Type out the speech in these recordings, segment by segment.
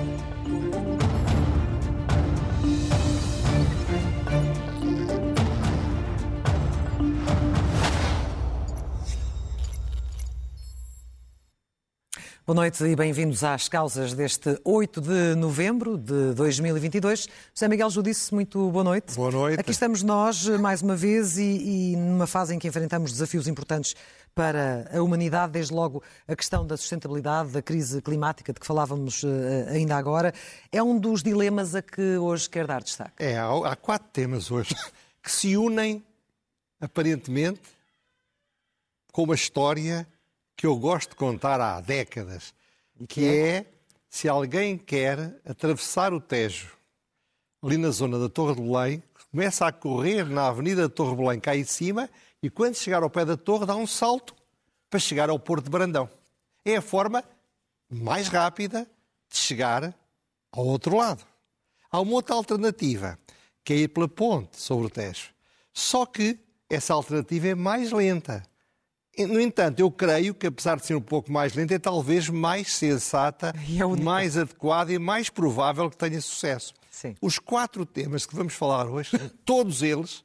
Thank you. Boa noite e bem-vindos às causas deste 8 de novembro de 2022. José Miguel Judice, muito boa noite. Boa noite. Aqui estamos nós, mais uma vez, e, e numa fase em que enfrentamos desafios importantes para a humanidade, desde logo a questão da sustentabilidade, da crise climática de que falávamos uh, ainda agora. É um dos dilemas a que hoje quer dar destaque. É, há, há quatro temas hoje que se unem, aparentemente, com uma história que eu gosto de contar há décadas, que é se alguém quer atravessar o Tejo, ali na zona da Torre de Belém, começa a correr na Avenida da Torre de Belém cá em cima e quando chegar ao pé da torre dá um salto para chegar ao Porto de Brandão. É a forma mais rápida de chegar ao outro lado. Há uma outra alternativa, que é ir pela ponte sobre o Tejo. Só que essa alternativa é mais lenta. No entanto, eu creio que, apesar de ser um pouco mais lenta, é talvez mais sensata, é mais adequada e mais provável que tenha sucesso. Sim. Os quatro temas que vamos falar hoje, todos eles,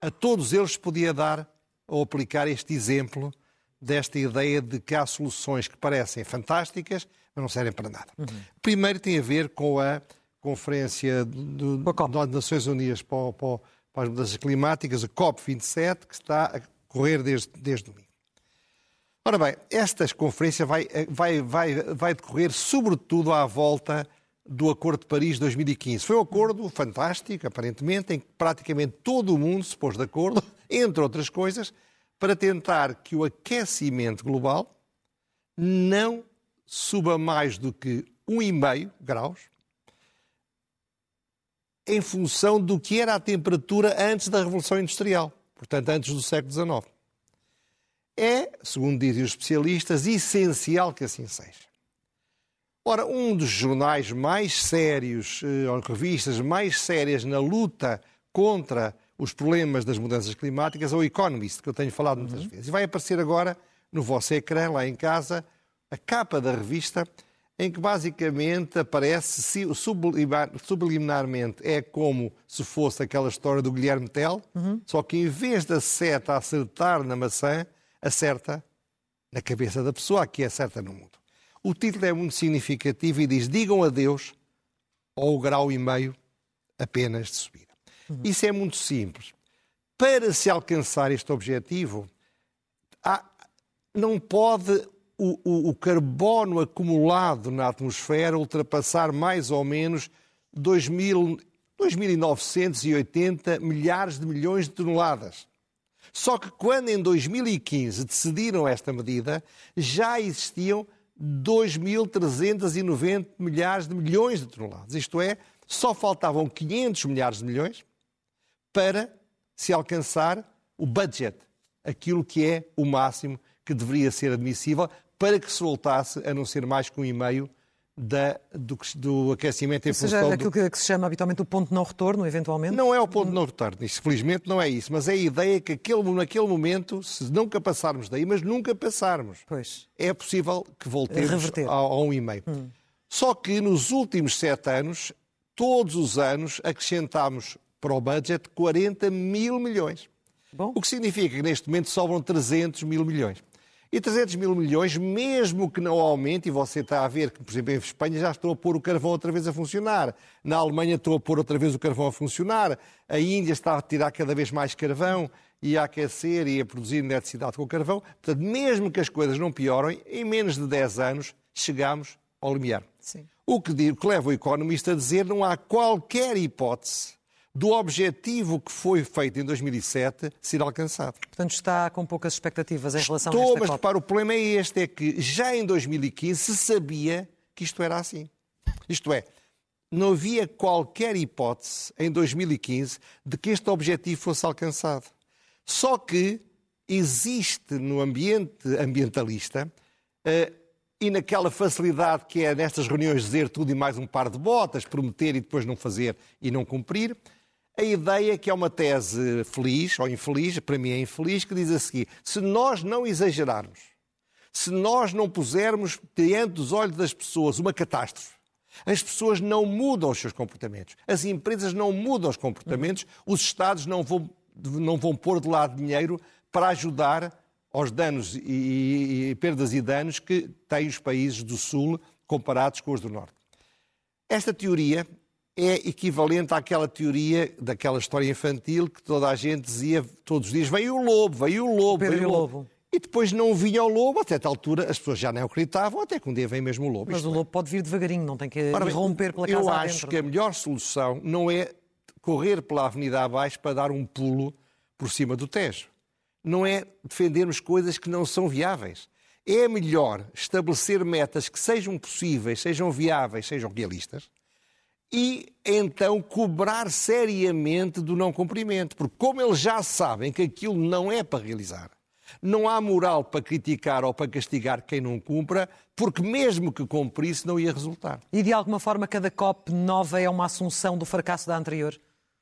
a todos eles podia dar ou aplicar este exemplo desta ideia de que há soluções que parecem fantásticas, mas não servem para nada. Uhum. Primeiro tem a ver com a Conferência do, das Nações Unidas para, para, para as Mudanças Climáticas, a COP27, que está a correr desde, desde domingo. Ora bem, esta conferência vai, vai, vai, vai decorrer sobretudo à volta do Acordo de Paris de 2015. Foi um acordo fantástico, aparentemente, em que praticamente todo o mundo se pôs de acordo, entre outras coisas, para tentar que o aquecimento global não suba mais do que 1,5 graus em função do que era a temperatura antes da Revolução Industrial, portanto, antes do século XIX. É, segundo dizem os especialistas, essencial que assim seja. Ora, um dos jornais mais sérios, eh, ou revistas mais sérias na luta contra os problemas das mudanças climáticas é o Economist, que eu tenho falado muitas uhum. vezes. E vai aparecer agora no vosso ecrã, lá em casa, a capa da revista, em que basicamente aparece subliminarmente é como se fosse aquela história do Guilherme Tell, uhum. só que em vez da seta acertar na maçã, acerta na cabeça da pessoa, que acerta no mundo. O título é muito significativo e diz: Digam adeus ao grau e meio apenas de subida. Uhum. Isso é muito simples. Para se alcançar este objetivo, há, não pode o, o, o, carbono acumulado na atmosfera ultrapassar mais ou menos 2.980 milhares de milhões de toneladas. Só que quando em 2015 decidiram esta medida, já existiam 2.390 milhares de milhões de toneladas. Isto é, só faltavam 500 milhares de milhões para se alcançar o budget, aquilo que é o máximo que deveria ser admissível para que se voltasse a não ser mais que um e meio da, do, do, aquecimento em Ou seja, aquilo do... que se chama habitualmente o ponto de não retorno, eventualmente? Não é o ponto de não retorno, isso, felizmente não é isso, mas é a ideia que aquele, naquele momento, se nunca passarmos daí, mas nunca passarmos, pois. é possível que voltemos a, a um e meio. Hum. Só que nos últimos sete anos, todos os anos, acrescentámos para o budget 40 mil milhões. Bom. O que significa que neste momento sobram 300 mil milhões. E 300 mil milhões, mesmo que não aumente, e você está a ver que, por exemplo, em Espanha já estou a pôr o carvão outra vez a funcionar, na Alemanha estou a pôr outra vez o carvão a funcionar, a Índia está a tirar cada vez mais carvão e a aquecer e a produzir eletricidade com carvão. Portanto, mesmo que as coisas não piorem, em menos de 10 anos chegamos ao limiar. Sim. O que, o que leva o economista a dizer não há qualquer hipótese do objetivo que foi feito em 2007 ser alcançado. Portanto, está com poucas expectativas em relação Estou, a esta mas repara, o problema é este, é que já em 2015 se sabia que isto era assim. Isto é, não havia qualquer hipótese em 2015 de que este objetivo fosse alcançado. Só que existe no ambiente ambientalista uh, e naquela facilidade que é nestas reuniões dizer tudo e mais um par de botas, prometer e depois não fazer e não cumprir, a ideia que é uma tese feliz ou infeliz, para mim é infeliz, que diz a seguir: se nós não exagerarmos, se nós não pusermos diante dos olhos das pessoas uma catástrofe, As pessoas não mudam os seus comportamentos. As empresas não mudam os comportamentos. Os Estados não vão, não vão pôr de lado dinheiro para ajudar aos danos e, e, e perdas e danos que têm os países do Sul comparados com os do Norte. Esta teoria é equivalente àquela teoria daquela história infantil que toda a gente dizia todos os dias: veio o lobo, veio o lobo, veio o lobo. E depois não vinha o lobo, até tal altura as pessoas já não acreditavam, até que um dia vem mesmo o lobo. Mas Isto o é. lobo pode vir devagarinho, não tem que Ora romper pela casa Eu acho que a melhor solução não é correr pela avenida abaixo para dar um pulo por cima do Tejo. Não é defendermos coisas que não são viáveis. É melhor estabelecer metas que sejam possíveis, sejam viáveis, sejam realistas, e então cobrar seriamente do não cumprimento. Porque, como eles já sabem que aquilo não é para realizar, não há moral para criticar ou para castigar quem não cumpra, porque mesmo que cumprisse, não ia resultar. E de alguma forma cada COP nova é uma assunção do fracasso da anterior?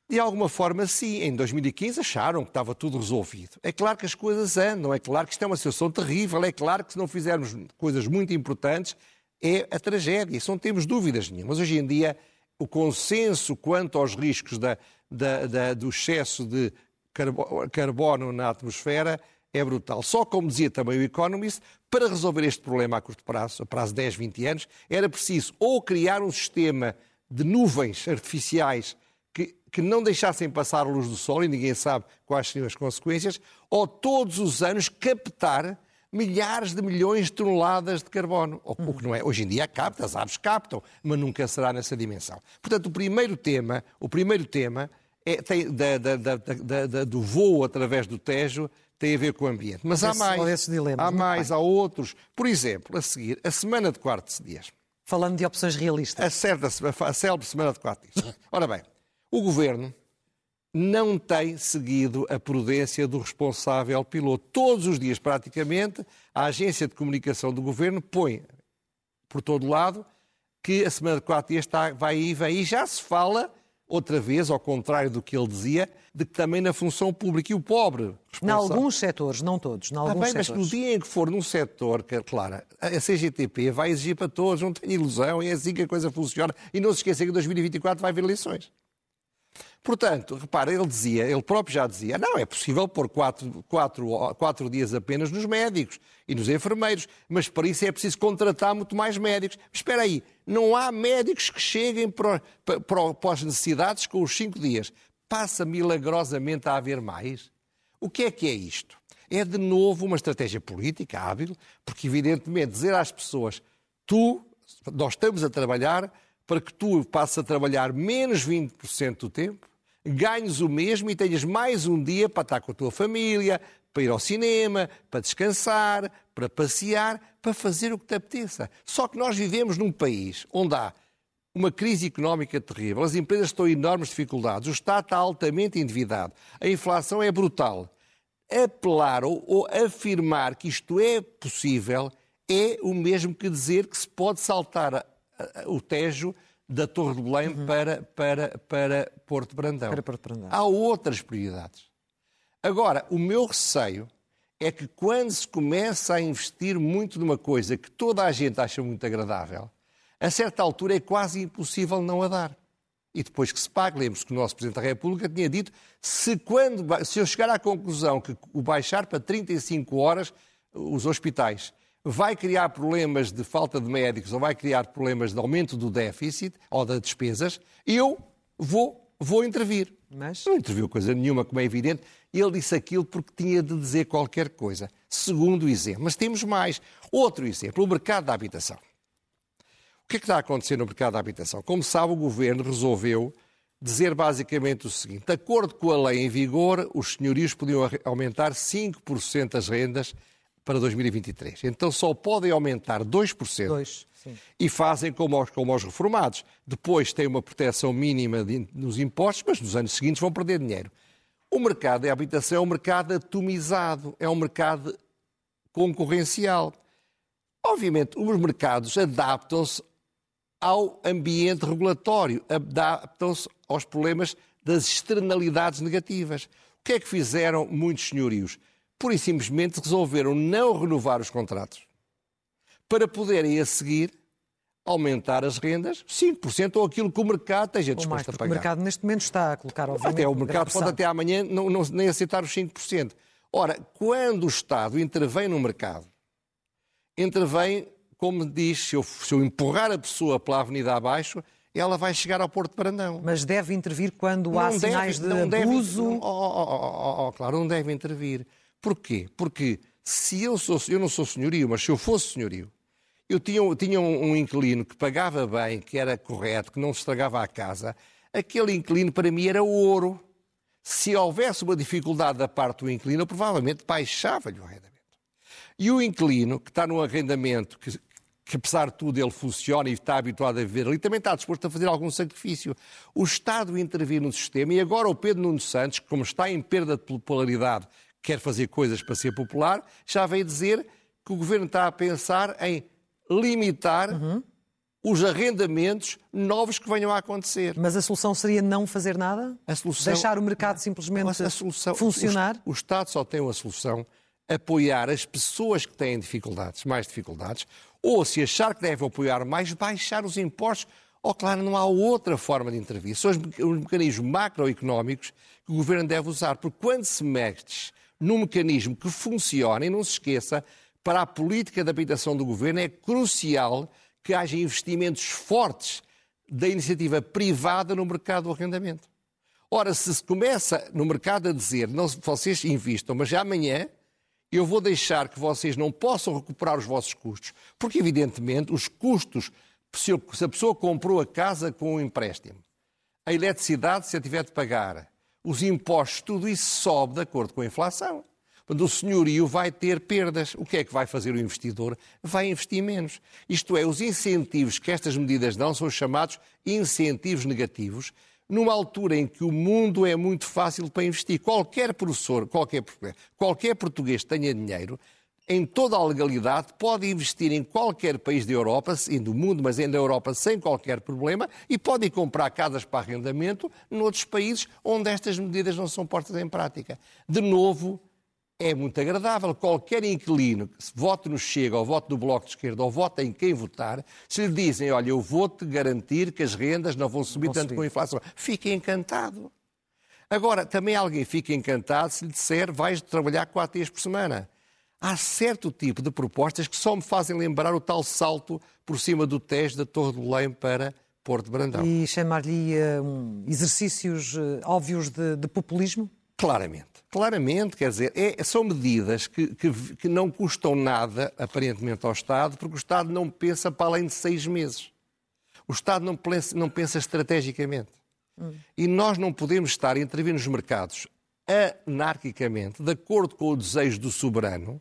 De alguma forma, sim. Em 2015 acharam que estava tudo resolvido. É claro que as coisas andam, é claro que isto é uma situação terrível, é claro que se não fizermos coisas muito importantes, é a tragédia. Isso não temos dúvidas nenhuma. Mas hoje em dia, o consenso quanto aos riscos da, da, da, do excesso de carbo- carbono na atmosfera é brutal. Só como dizia também o Economist, para resolver este problema a curto prazo, a prazo de 10, 20 anos, era preciso ou criar um sistema de nuvens artificiais que, que não deixassem passar a luz do sol e ninguém sabe quais seriam as consequências, ou todos os anos captar milhares de milhões de toneladas de carbono. O, o que não é. Hoje em dia capta, as aves captam, mas nunca será nessa dimensão. Portanto, o primeiro tema, o primeiro tema é, tem, da- da- da- do voo através do Tejo tem a ver com o ambiente. Mas há Esse- mais. esses dilemas. Há mais, bem. há outros. Por exemplo, a seguir, a semana de quartos dias. Falando de opções realistas. A, certa, a célebre semana de quatro dias. Ora bem, o governo não tem seguido a prudência do responsável piloto. Todos os dias, praticamente, a agência de comunicação do governo põe por todo lado que a semana de quatro dias está, vai aí, vem aí. Já se fala, outra vez, ao contrário do que ele dizia, de que também na função pública. E o pobre Em alguns setores, não todos, em Ah, alguns bem, mas setores. no dia em que for num setor, que, claro, a CGTP vai exigir para todos, não tenho ilusão, é assim que a coisa funciona. E não se esqueçam que em 2024 vai haver eleições. Portanto, repara, ele dizia, ele próprio já dizia, não, é possível pôr quatro, quatro, quatro dias apenas nos médicos e nos enfermeiros, mas para isso é preciso contratar muito mais médicos. Espera aí, não há médicos que cheguem para, para, para as necessidades com os cinco dias. Passa milagrosamente a haver mais? O que é que é isto? É de novo uma estratégia política hábil, porque evidentemente dizer às pessoas, tu, nós estamos a trabalhar para que tu passes a trabalhar menos 20% do tempo, ganhes o mesmo e tenhas mais um dia para estar com a tua família, para ir ao cinema, para descansar, para passear, para fazer o que te apeteça. Só que nós vivemos num país onde há uma crise económica terrível, as empresas estão em enormes dificuldades, o Estado está altamente endividado, a inflação é brutal. Apelar ou, ou afirmar que isto é possível é o mesmo que dizer que se pode saltar o Tejo da Torre de Belém para, para, para Porto Brandão. Para Porto Brandão. Há outras prioridades. Agora, o meu receio é que quando se começa a investir muito numa coisa que toda a gente acha muito agradável, a certa altura é quase impossível não a dar. E depois que se pague, lembre-se que o nosso Presidente da República tinha dito se, quando, se eu chegar à conclusão que o baixar para 35 horas os hospitais vai criar problemas de falta de médicos ou vai criar problemas de aumento do déficit ou das despesas, eu vou, vou intervir. Mas- Não interviu coisa nenhuma, como é evidente. Ele disse aquilo porque tinha de dizer qualquer coisa. Segundo exemplo. Mas temos mais. Outro exemplo, o mercado da habitação. O que é que está a acontecer no mercado da habitação? Como sabe, o governo resolveu dizer basicamente o seguinte: de acordo com a lei em vigor, os senhorios podiam aumentar 5% as rendas para 2023. Então só podem aumentar 2%. Dois, sim. E fazem como aos, como aos reformados. Depois têm uma proteção mínima de- nos impostos, mas nos anos seguintes vão perder dinheiro. O mercado da habitação é um mercado atomizado, é um mercado concorrencial. Obviamente, os mercados adaptam-se ao ambiente regulatório, adaptam-se aos problemas das externalidades negativas. O que é que fizeram muitos senhorios? Pura e simplesmente resolveram não renovar os contratos para poderem a seguir aumentar as rendas 5% ou aquilo que o mercado esteja disposto mais, a pagar. O mercado neste momento está a colocar, obviamente, Até o mercado pode até amanhã não, não, nem aceitar os 5%. Ora, quando o Estado intervém no mercado, intervém, como diz, se eu, se eu empurrar a pessoa pela avenida abaixo, ela vai chegar ao Porto de Brandão. Mas deve intervir quando não há deve, sinais de não abuso? Deve, não, oh, oh, oh, claro, não deve intervir. Porquê? Porque se eu sou, eu não sou senhorio, mas se eu fosse senhorio, eu tinha, tinha um, um inquilino que pagava bem, que era correto, que não estragava a casa, aquele inquilino para mim era ouro. Se houvesse uma dificuldade da parte do inquilino, eu provavelmente baixava-lhe o arrendamento. E o inquilino, que está num arrendamento que, que apesar de tudo ele funciona e está habituado a viver ali, também está disposto a fazer algum sacrifício. O Estado intervir no sistema e agora o Pedro Nuno Santos, como está em perda de popularidade, quer fazer coisas para ser popular, já veio dizer que o Governo está a pensar em limitar uhum. os arrendamentos novos que venham a acontecer. Mas a solução seria não fazer nada? A solução... Deixar o mercado simplesmente a solução... funcionar? O, o Estado só tem uma solução, apoiar as pessoas que têm dificuldades, mais dificuldades, ou, se achar que deve apoiar mais, baixar os impostos. Ou, claro, não há outra forma de intervir. São os mecanismos macroeconómicos que o governo deve usar. Porque quando se mexe num mecanismo que funciona, e não se esqueça, para a política de habitação do governo é crucial que haja investimentos fortes da iniciativa privada no mercado do arrendamento. Ora, se se começa no mercado a dizer, não, vocês investam, mas já amanhã eu vou deixar que vocês não possam recuperar os vossos custos, porque, evidentemente, os custos, se a pessoa comprou a casa com um empréstimo, a eletricidade, se a tiver de pagar, os impostos, tudo isso sobe de acordo com a inflação. Quando o senhorio vai ter perdas. O que é que vai fazer o investidor? Vai investir menos. Isto é, os incentivos que estas medidas dão são os chamados incentivos negativos, numa altura em que o mundo é muito fácil para investir. Qualquer professor, qualquer, qualquer português que tenha dinheiro, em toda a legalidade, pode investir em qualquer país da Europa, do mundo, mas ainda da Europa, sem qualquer problema, e pode ir comprar casas para arrendamento noutros países onde estas medidas não são postas em prática. De novo, é muito agradável. Qualquer inquilino que vote no Chega ou vote no Bloco de Esquerda ou vote em quem votar, se lhe dizem, olha, eu vou-te garantir que as rendas não vão subir vão tanto subir. com a inflação, fique encantado. Agora, também alguém fica encantado se lhe disser, vais trabalhar quatro dias por semana. Há certo tipo de propostas que só me fazem lembrar o tal salto por cima do Tejo da Torre do Belém para Porto Brandão. E chamar-lhe um, exercícios uh, óbvios de, de populismo? Claramente. Claramente, quer dizer, é, são medidas que, que, que, não custam nada, aparentemente, ao Estado, porque o Estado não pensa para além de seis meses. O Estado não pensa, não pensa estrategicamente. Hum. E nós não podemos estar a intervir nos mercados anarquicamente, de acordo com o desejo do soberano,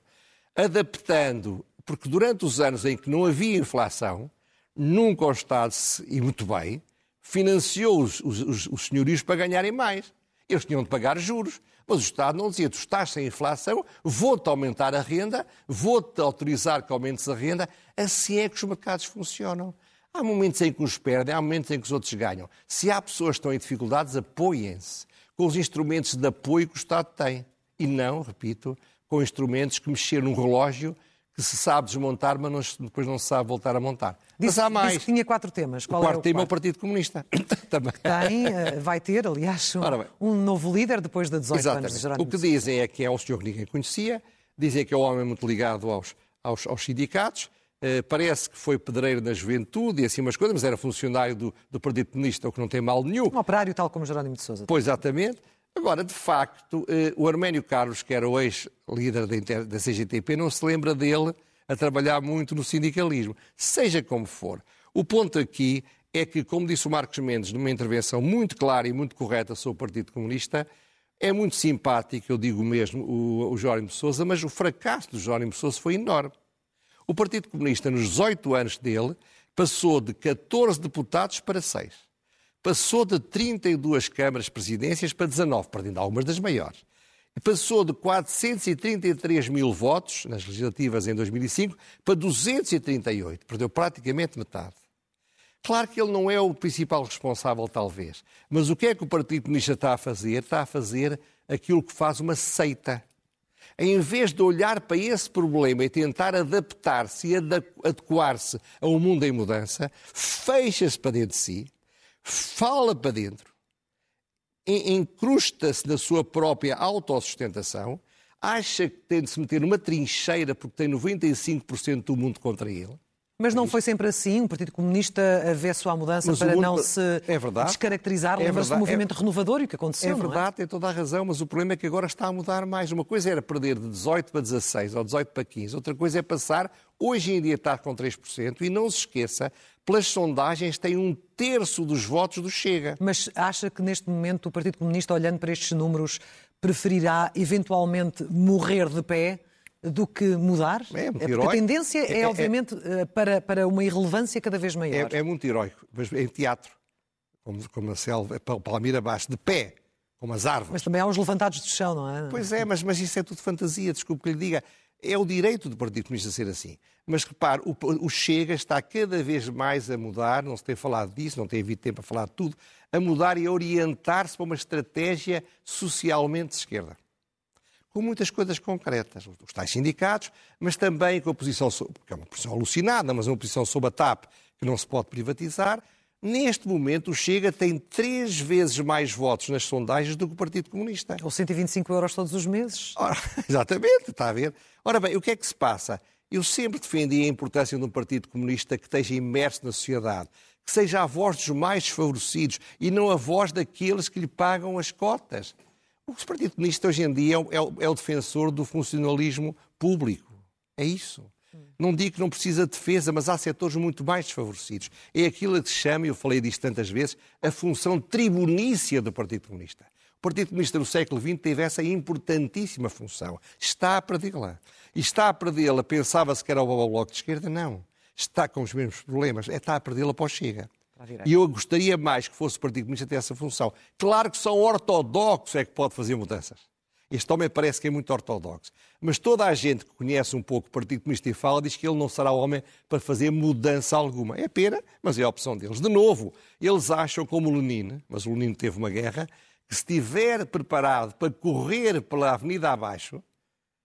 adaptando, porque durante os anos em que não havia inflação, nunca o Estado, e muito bem, financiou os, os, os senhorios para ganharem mais. Eles tinham de pagar juros. Mas o Estado não dizia, tu estás sem inflação, vou-te aumentar a renda, vou-te autorizar que aumentes a renda. Assim é que os mercados funcionam. Há momentos em que uns perdem, há momentos em que os outros ganham. Se há pessoas que estão em dificuldades, apoiem-se com os instrumentos de apoio que o Estado tem. E não, repito, com instrumentos que mexer num relógio que se sabe desmontar, mas não, depois não se sabe voltar a montar. Disse, mas há mais. Disse que tinha quatro temas. Qual o quarto é o tema é o Partido Comunista. Também. Tem, eh, vai ter, aliás, um, um, novo líder depois de 18 Exatamente. anos de Jerónimo. O que dizem é que é um senhor que ninguém conhecia, dizem que é um homem muito ligado aos, aos, aos sindicatos, Uh, parece que foi pedreiro na juventude e assim umas coisas, mas era funcionário do, do Partido Comunista, o que não tem mal nenhum. Um operário tal como Jerónimo de Sousa. Pois, exatamente. Agora, de facto, uh, o Arménio Carlos, que era o ex-líder da, CGTP, não se lembra dele a trabalhar muito no sindicalismo. Seja como for. O ponto aqui é que, como disse o Marcos Mendes, numa intervenção muito clara e muito correta sobre o Partido Comunista, é muito simpático, eu digo mesmo, o, o de Sousa, mas o fracasso do Jónimo de Sousa foi enorme. O Partido Comunista, nos 18 anos dele, passou de 14 deputados para 6. Passou de 32 câmaras presidências para 19, perdendo algumas das maiores passou de 433 mil votos nas legislativas em 2005 para 238, perdeu praticamente metade. Claro que ele não é o principal responsável, talvez, mas o que é que o Partido Comunista está a fazer? Está a fazer aquilo que faz uma seita. em vez de olhar para esse problema e tentar adaptar-se e adequar-se a um mundo em mudança, fecha-se para dentro de si, fala para dentro, encrusta-se na sua própria autossustentação, acha que tem de se meter numa trincheira porque tem 95% do mundo contra ele mas não foi sempre assim? O Partido Comunista avesso à mudança mas para não se é verdade, descaracterizar? É Lembra-se do movimento é, renovador e o que aconteceu? É verdade, é? tem toda a razão, mas o problema é que agora está a mudar mais. Uma coisa era perder de 18 para 16 ou 18 para 15, outra coisa é passar, hoje em dia está com 3%, e não se esqueça, pelas sondagens tem um terço dos votos do Chega. Mas acha que neste momento o Partido Comunista, olhando para estes números, preferirá eventualmente morrer de pé? Do que mudar? É, muito Porque a tendência é, é, é obviamente, é, para, para uma irrelevância cada vez maior. É, é muito heróico, mas em teatro, como, como a selva, Palmira abaixo, de pé, como as árvores. Mas também há os levantados do chão, não é? Pois é, mas, mas isso é tudo fantasia, desculpe que lhe diga. É o direito do Partido Comunista ser assim. Mas repare, o, o, Chega está cada vez mais a mudar, não se tem falado disso, não tem havido tempo a falar de tudo, a mudar e a orientar-se para uma estratégia socialmente de esquerda com muitas coisas concretas. Os tais sindicatos, mas também com a posição, que é uma posição alucinada, mas uma posição sob a TAP que não se pode privatizar. Neste momento, o Chega tem três vezes mais votos nas sondagens do que o Partido Comunista. Ou 125 euros todos os meses. Ora, exatamente, está a ver. Ora bem, o que é que se passa? Eu sempre defendi a importância de um Partido Comunista que esteja imerso na sociedade, que seja a voz dos mais desfavorecidos e não a voz daqueles que lhe pagam as cotas. O Partido Comunista hoje em dia é o, é, o, é o, defensor do funcionalismo público. É isso. Não digo que não precisa de defesa, mas há setores muito mais desfavorecidos. É aquilo que se chama, e eu falei disto tantas vezes, a função tribunícia do Partido Comunista. O Partido Comunista do século XX teve essa importantíssima função. Está a perdê-la. E está a perdê-la, pensava-se que era o Bloco de Esquerda? Não. Está com os mesmos problemas. É, está a perdê-la para o Chega. E eu gostaria mais que fosse o Partido Comunista ter essa função. Claro que são ortodoxos é que pode fazer mudanças. Este homem parece que é muito ortodoxo. Mas toda a gente que conhece um pouco o Partido Comunista e fala diz que ele não será o homem para fazer mudança alguma. É pena, mas é a opção deles. De novo, eles acham, como o Lenin, mas o Lenin teve uma guerra, que se estiver preparado para correr pela avenida abaixo,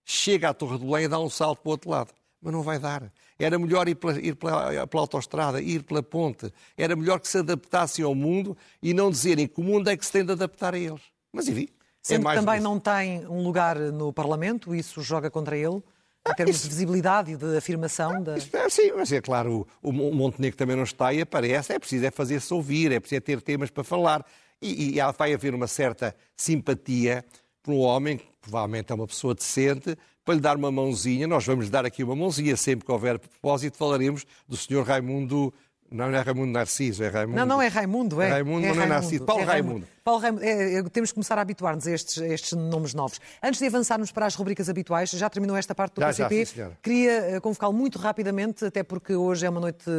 chega à Torre do Belém e dá um salto para o outro lado. Mas não vai dar. Era melhor ir pela, ir pela, pela autostrada, ir pela ponte. Era melhor que se adaptassem ao mundo e não dizerem que o mundo é que se tem de adaptar a eles. Mas enfim. É Sendo é que também disso. não tem um lugar no Parlamento, isso joga contra ele? Em termos isso... de visibilidade e de afirmação? Da... É, sim, mas é claro, o, o Montenegro também não está e aparece, é preciso é fazer-se ouvir, é preciso é ter temas para falar. E, e vai haver uma certa simpatia por um homem, que provavelmente é uma pessoa decente, para lhe dar uma mãozinha. Nós vamos lhe dar aqui uma mãozinha, sempre que houver propósito, falaremos do Sr. Raimundo não, não é Raimundo Narciso, é Raimundo. Não, não é Raimundo, é. Raimundo, é não é Narciso. Paulo é Raimundo. Raimundo. Paulo Raimundo. É, temos que começar a habituar-nos a estes, a estes nomes novos. Antes de avançarmos para as rubricas habituais, já terminou esta parte do já, PCP. Já, sim, Queria eh, convocá-lo muito rapidamente, até porque hoje é uma noite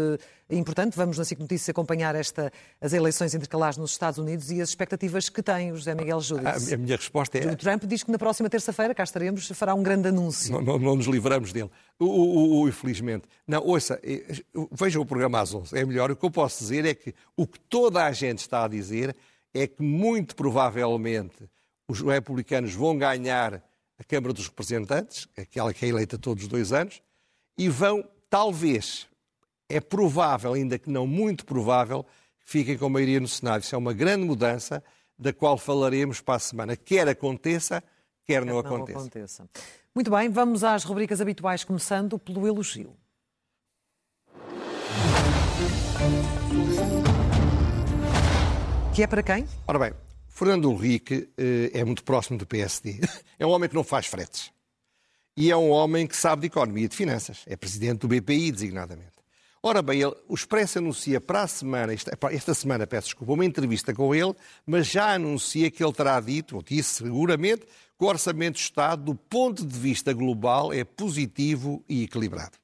importante. Vamos na SIC Notícias acompanhar esta, as eleições intercalares nos Estados Unidos e as expectativas que tem o José Miguel Júdice. A, a, minha resposta é... O Trump diz que na próxima terça-feira, cá estaremos, fará um grande anúncio. Não, não, não nos livramos dele. O, o, o, infelizmente. Não, ouça, eh, vejam o programa às 11. É melhor. O que eu posso dizer é que o que toda a gente está a dizer é que muito provavelmente os republicanos vão ganhar a Câmara dos Representantes, aquela que é eleita todos os dois anos, e vão, talvez, é provável, ainda que não muito provável, que fiquem com maioria no Senado. Isso é uma grande mudança da qual falaremos para a semana. Quer aconteça, quer, quer não, não aconteça. aconteça. Muito bem, vamos às rubricas habituais, começando pelo elogio. Que é para quem? Ora bem, Fernando Henrique eh, é muito próximo do PSD. É um homem que não faz fretes. E é um homem que sabe de economia e de finanças. É presidente do BPI, designadamente. Ora bem, ele, o Expresso anuncia para a semana, esta, esta, semana, peço desculpa, uma entrevista com ele, mas já anuncia que ele terá dito, ou disse seguramente, que o Orçamento de Estado, do ponto de vista global, é positivo e equilibrado.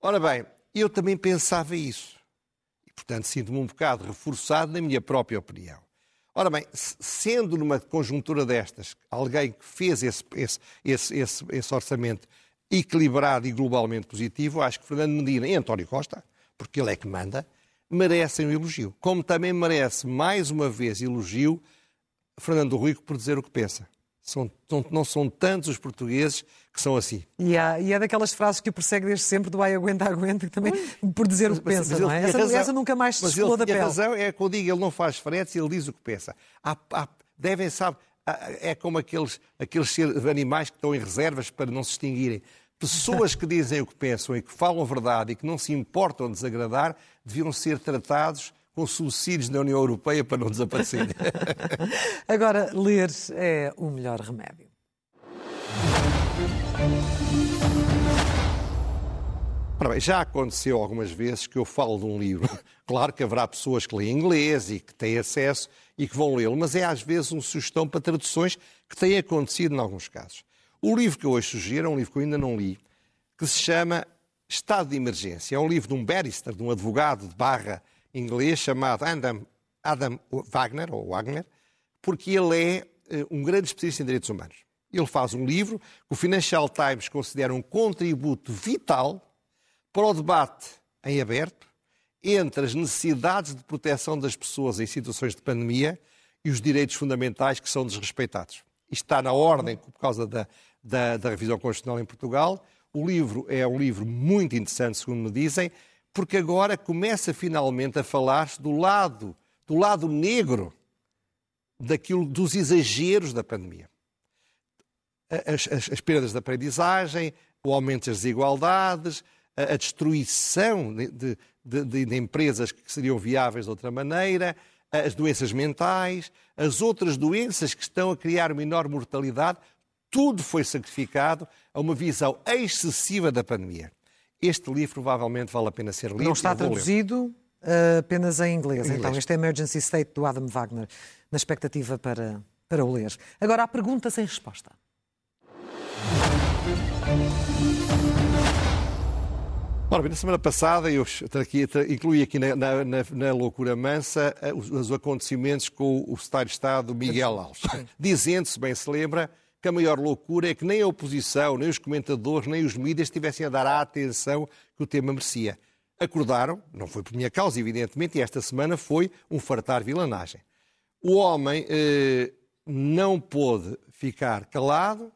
Ora bem, eu também pensava isso. Portanto, sinto-me um bocado reforçado na minha própria opinião. Ora bem, sendo numa conjuntura destas, alguém que fez esse, esse, esse, esse orçamento equilibrado e globalmente positivo, acho que Fernando Medina e António Costa, porque ele é que manda, merecem um elogio. Como também merece, mais uma vez, elogio Fernando Rui por dizer o que pensa. São, não são tantos os portugueses que são assim. E, há, e é daquelas frases que o persegue desde sempre do ai, aguenta, aguenta, também por dizer o que pensa, mas não é? Essa, razão, essa, nunca mais se descolou da pele. A razão é que eu digo, ele não faz fretes, ele diz o que pensa. Há, há, devem, sabe, é como aqueles, aqueles animais que estão em reservas para não se extinguirem. Pessoas que dizem o que pensam e que falam verdade e que não se importam de desagradar deviam ser tratados com subsídios da União Europeia para não desaparecerem. Agora, ler é o melhor remédio. Bem, já aconteceu algumas vezes que eu falo de um livro. Claro que haverá pessoas que leem inglês e que têm acesso e que vão lê-lo, mas é às vezes uma sugestão para traduções que tem acontecido em alguns casos. O livro que eu hoje sugiro é um livro que eu ainda não li, que se chama Estado de Emergência. É um livro de um barrister, de um advogado de barra inglês chamado Adam, Adam Wagner, ou Wagner, porque ele é eh, um grande especialista em direitos humanos. Ele faz um livro que o Financial Times considera um contributo vital para o debate em aberto entre as necessidades de proteção das pessoas em situações de pandemia e os direitos fundamentais que são desrespeitados. Isto está na ordem por causa da, da, da revisão constitucional em Portugal. O livro é um livro muito interessante, segundo me dizem, porque agora começa finalmente a falar-se do lado, do lado negro daquilo, dos exageros da pandemia. As, as, as perdas de aprendizagem, o aumento das desigualdades, a, a destruição de, de, de, de, empresas que seriam viáveis de outra maneira, as doenças mentais, as outras doenças que estão a criar uma enorme mortalidade, tudo foi sacrificado a uma visão excessiva da pandemia. Este livro provavelmente vale a pena ser lido. Não está traduzido uh, apenas em inglês. em inglês. Então, este é Emergency State do Adam Wagner, na expectativa para, para o ler. Agora, a pergunta sem resposta. Ora bem, na semana passada eu aqui, incluí aqui na, na, na, loucura mansa eh, os, os, acontecimentos com o secretário de Estado Miguel Alves, dizendo, se bem se lembra, que a maior loucura é que nem a oposição, nem os comentadores, nem os mídias estivessem a dar a atenção que o tema merecia. Acordaram, não foi por minha causa, evidentemente, e esta semana foi um fartar vilanagem. O homem eh, não pôde ficar calado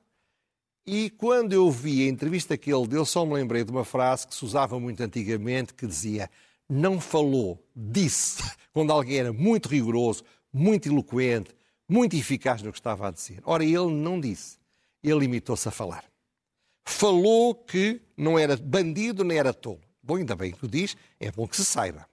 e quando eu vi a entrevista que ele deu, só me lembrei de uma frase que se usava muito antigamente, que dizia não falou, disse, quando alguém era muito rigoroso, muito eloquente, muito eficaz no que estava a dizer. Ora, ele não disse. Ele limitou-se a falar. Falou que não era bandido nem era tolo. Bom, ainda bem que o diz, é bom que se saiba.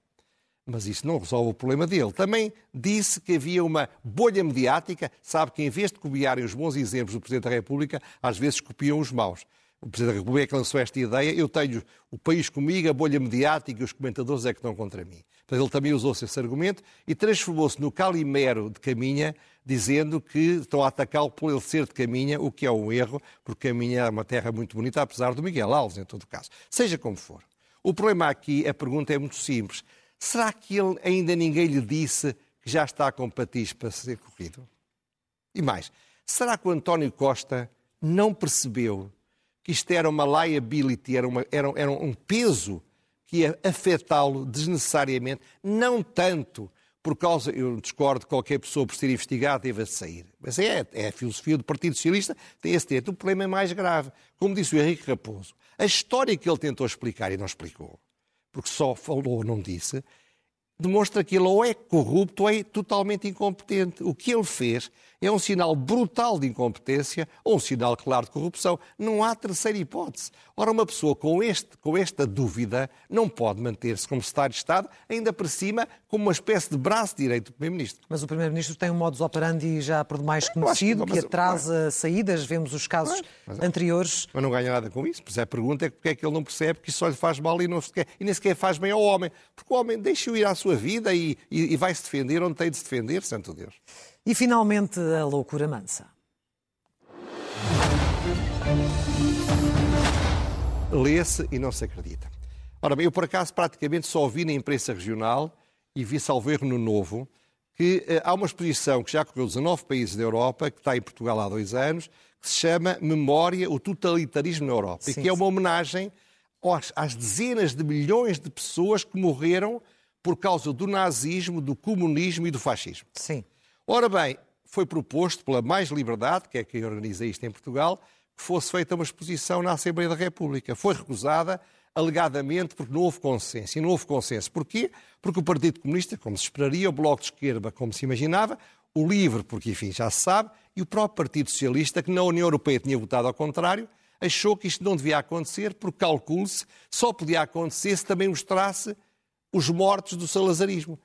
Mas isso não resolve o problema dele. Também disse que havia uma bolha mediática, sabe que em vez de copiarem os bons exemplos do Presidente da República, às vezes copiam os maus. O Presidente da República é lançou esta ideia, eu tenho o país comigo, a bolha mediática e os comentadores é que estão contra mim. Portanto, ele também usou-se esse argumento e transformou-se no Calimero de Caminha, dizendo que estão a atacá-lo por ele ser de Caminha, o que é um erro, porque Caminha é uma terra muito bonita, apesar do Miguel Alves, em todo caso. Seja como for. O problema aqui, a pergunta é muito simples. Será que ele ainda ninguém lhe disse que já está com patins para ser corrido? E mais, será que o António Costa não percebeu que isto era uma liability, era, uma, era, era um peso que ia afetá-lo desnecessariamente, não tanto por causa, eu discordo de qualquer pessoa por ser investigada deva sair. Mas é, é a filosofia do Partido Socialista, tem esse direito. O problema é mais grave. Como disse o Henrique Raposo, a história que ele tentou explicar e não explicou, porque só falou, não disse, demonstra que ele ou é corrupto ou é totalmente incompetente. O que ele fez é um sinal brutal de incompetência ou um sinal claro de corrupção. Não há terceira hipótese. Ora, uma pessoa com, este, com esta dúvida não pode manter-se como Secretário de Estado, ainda por cima, como uma espécie de braço direito do Primeiro-Ministro. Mas o Primeiro-Ministro tem um modus operandi já por demais conhecido, que, que atrasa mas... saídas. Vemos os casos mas, mas, anteriores. Mas não ganha nada com isso. Pois a pergunta é porque é que ele não percebe que isso só lhe faz mal e, não sequer, e nem sequer faz bem ao homem. Porque o homem deixa-o ir à sua vida e, e, e vai se defender onde tem de se defender, santo Deus. E finalmente a loucura mansa. Lê-se e não se acredita. Ora bem, eu por acaso praticamente só vi na imprensa regional e vi salvo erro no Novo que eh, há uma exposição que já correu 19 países da Europa, que está em Portugal há dois anos, que se chama Memória, o Totalitarismo na Europa, sim, e que é uma homenagem às, às dezenas de milhões de pessoas que morreram por causa do nazismo, do comunismo e do fascismo. Sim. Ora bem, foi proposto pela Mais Liberdade, que é quem organiza isto em Portugal, que fosse feita uma exposição na Assembleia da República. Foi recusada, alegadamente, porque não houve consenso. E não houve consenso. Porquê? Porque o Partido Comunista, como se esperaria, o Bloco de Esquerda, como se imaginava, o LIVRE, porque, enfim, já se sabe, e o próprio Partido Socialista, que na União Europeia tinha votado ao contrário, achou que isto não devia acontecer, porque calcule-se, só podia acontecer se também mostrasse os mortos do salazarismo.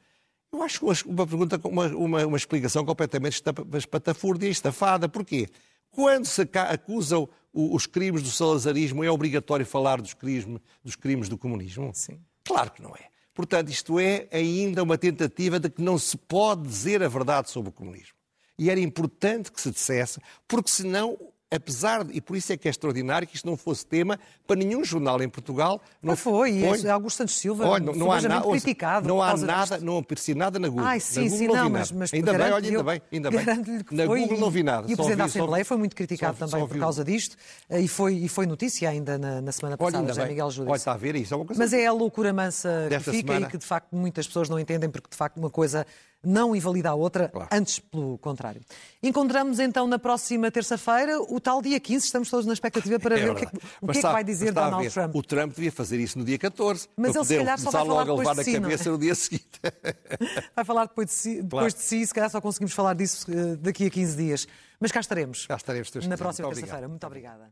Eu acho uma pergunta, uma, uma, uma explicação completamente espatafúrdia e estafada. Porquê? Quando se acusam os crimes do salazarismo, é obrigatório falar dos crimes, dos crimes do comunismo? Sim. Claro que não é. Portanto, isto é ainda uma tentativa de que não se pode dizer a verdade sobre o comunismo. E era importante que se dissesse, porque senão apesar de, e por isso é que é extraordinário que isto não fosse tema para nenhum jornal em Portugal. Não ah, foi, foi. Augusto Santos Silva, olha, não, não há nada, criticado. Não há nada, não apareci nada na Google. Ai, sim, na Google sim, não, não mas, mas ainda bem, olha, ainda bem, ainda bem. Na foi, Google não vi nada. E o Presidente da Assembleia só, foi muito criticado só, também só por causa disto eh, e foi, e foi notícia ainda na, na semana passada, olha, José Miguel Júdice. Olha, está a ver isso, é uma coisa Mas é a loucura mansa que fica semana. e que de facto muitas pessoas não entendem porque de facto uma coisa não invalida a outra, claro. antes pelo contrário. Encontramos então na próxima terça-feira o tal dia 15, estamos todos na expectativa para é ver o que, é, o que, é que vai dizer Donald Trump. O Trump devia fazer isso no dia 14, mas ele se calhar só vai falar logo a levar de si, na cabeça no dia seguinte. vai falar depois de si, depois claro. de si, se calhar só conseguimos falar disso eh, daqui a 15 dias. Mas cá estaremos. Cá estaremos, Na próxima terça-feira. Muito obrigada.